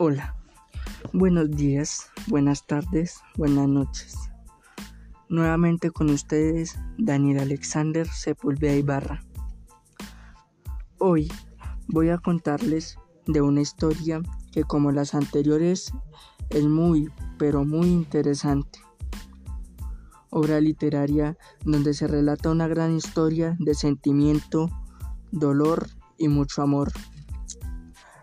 Hola, buenos días, buenas tardes, buenas noches. Nuevamente con ustedes, Daniel Alexander Sepúlveda Ibarra. Hoy voy a contarles de una historia que como las anteriores es muy, pero muy interesante. Obra literaria donde se relata una gran historia de sentimiento, dolor y mucho amor.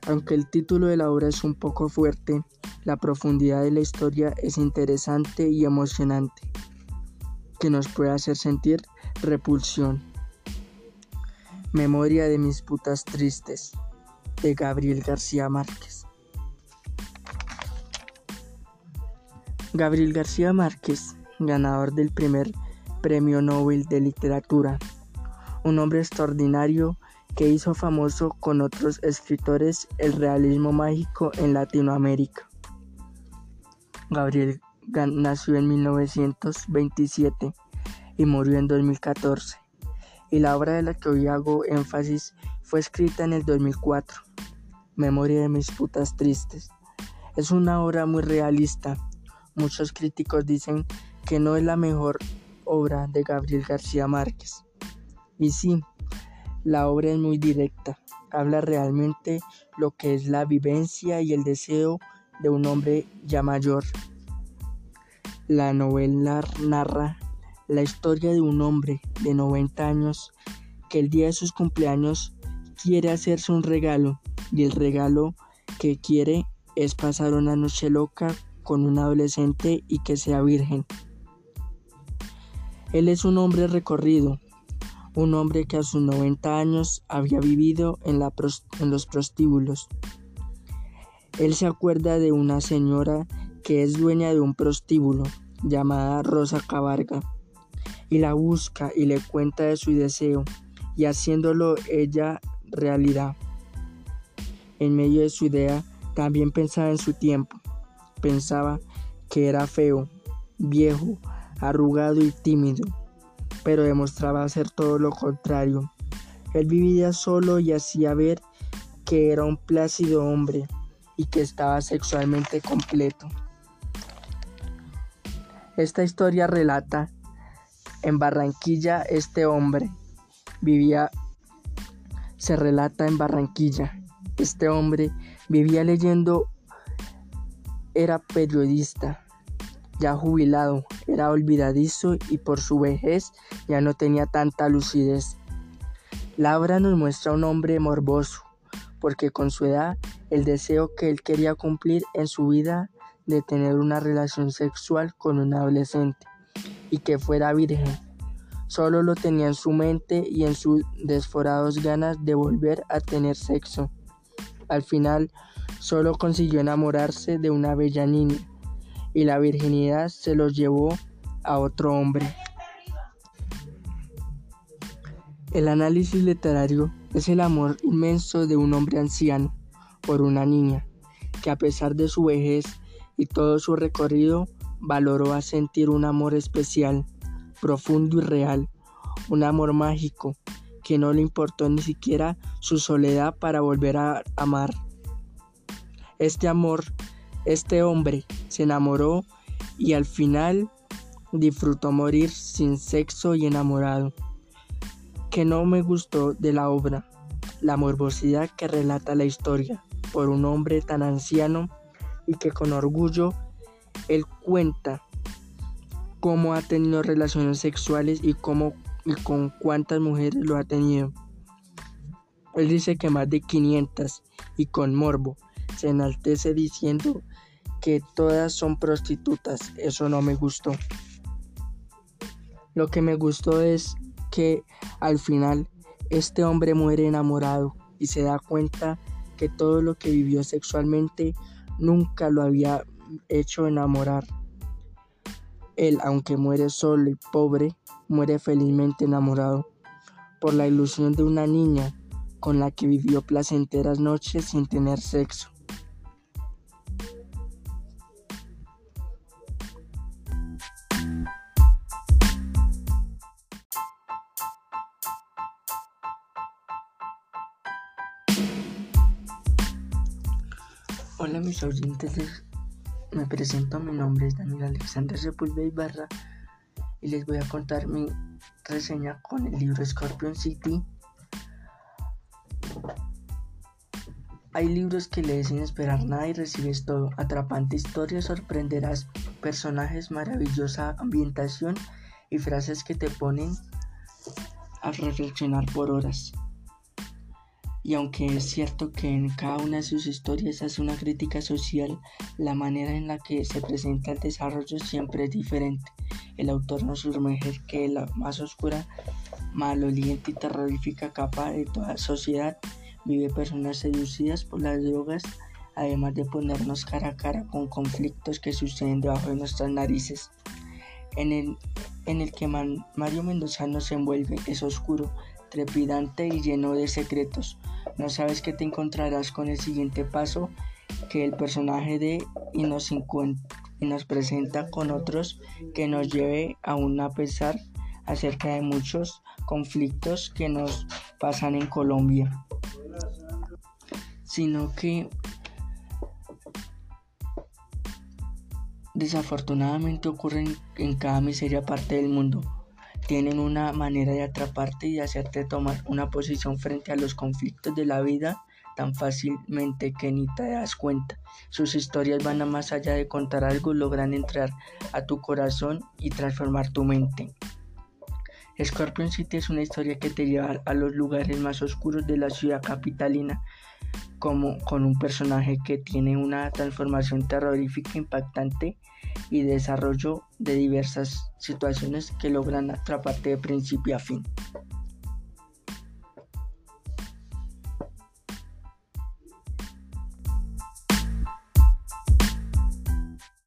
Aunque el título de la obra es un poco fuerte, la profundidad de la historia es interesante y emocionante, que nos puede hacer sentir repulsión. Memoria de mis putas tristes, de Gabriel García Márquez. Gabriel García Márquez, ganador del primer Premio Nobel de Literatura, un hombre extraordinario que hizo famoso con otros escritores el realismo mágico en Latinoamérica. Gabriel nació en 1927 y murió en 2014, y la obra de la que hoy hago énfasis fue escrita en el 2004, Memoria de mis putas tristes. Es una obra muy realista. Muchos críticos dicen que no es la mejor obra de Gabriel García Márquez. Y sí, la obra es muy directa, habla realmente lo que es la vivencia y el deseo de un hombre ya mayor. La novela narra la historia de un hombre de 90 años que el día de sus cumpleaños quiere hacerse un regalo y el regalo que quiere es pasar una noche loca con un adolescente y que sea virgen. Él es un hombre recorrido, un hombre que a sus 90 años había vivido en, los prostíbulos. Él se acuerda de una señora que es dueña de un prostíbulo llamada Rosa Cabarga y la busca y le cuenta de su deseo y haciéndolo ella realidad. En medio de su idea también pensaba en su tiempo. Pensaba que era feo, viejo, arrugado y tímido pero demostraba ser todo lo contrario. Él vivía solo y hacía ver que era un plácido hombre y que estaba sexualmente completo. Esta historia relata en Barranquilla este hombre vivía se relata en Barranquilla. Este hombre vivía leyendo era periodista ya jubilado, era olvidadizo y por su vejez ya no tenía tanta lucidez. La obra nos muestra un hombre morboso, porque con su edad el deseo que él quería cumplir en su vida de tener una relación sexual con un adolescente y que fuera virgen, solo lo tenía en su mente y en sus desforados ganas de volver a tener sexo. Al final, solo consiguió enamorarse de una bella niña y la virginidad se los llevó a otro hombre. El análisis literario es el amor inmenso de un hombre anciano por una niña, que a pesar de su vejez y todo su recorrido, valoró a sentir un amor especial, profundo y real, un amor mágico, que no le importó ni siquiera su soledad para volver a amar. Este amor este hombre se enamoró y al final disfrutó morir sin sexo y enamorado. Que no me gustó de la obra, la morbosidad que relata la historia por un hombre tan anciano y que con orgullo él cuenta cómo ha tenido relaciones sexuales y cómo y con cuántas mujeres lo ha tenido. Él dice que más de 500 y con morbo se enaltece diciendo que todas son prostitutas. Eso no me gustó. Lo que me gustó es que al final este hombre muere enamorado y se da cuenta que todo lo que vivió sexualmente nunca lo había hecho enamorar. Él, aunque muere solo y pobre, muere felizmente enamorado por la ilusión de una niña con la que vivió placenteras noches sin tener sexo. Hola mis oyentes, me presento, mi nombre es Daniel Alexander Sepúlveda Ibarra y les voy a contar mi reseña con el libro Scorpion City. Hay libros que lees sin esperar nada y recibes todo, atrapante historia, sorprenderás personajes, maravillosa ambientación y frases que te ponen a reflexionar por horas y aunque es cierto que en cada una de sus historias hace una crítica social, la manera en la que se presenta el desarrollo siempre es diferente. El autor nos sumerge que la más oscura, maloliente y terrorífica capa de toda sociedad vive personas seducidas por las drogas, además de ponernos cara a cara con conflictos que suceden debajo de nuestras narices. En el, en el que Mario Mendoza nos envuelve es oscuro, trepidante y lleno de secretos. No sabes qué te encontrarás con el siguiente paso que el personaje de y nos, y nos presenta con otros que nos lleve aún a pesar acerca de muchos conflictos que nos pasan en Colombia, sino que desafortunadamente ocurren en cada miseria parte del mundo tienen una manera de atraparte y hacerte tomar una posición frente a los conflictos de la vida tan fácilmente que ni te das cuenta. Sus historias van a más allá de contar algo, logran entrar a tu corazón y transformar tu mente. Scorpion City es una historia que te lleva a los lugares más oscuros de la ciudad capitalina, como con un personaje que tiene una transformación terrorífica impactante y desarrollo de diversas situaciones que logran atraparte de principio a fin.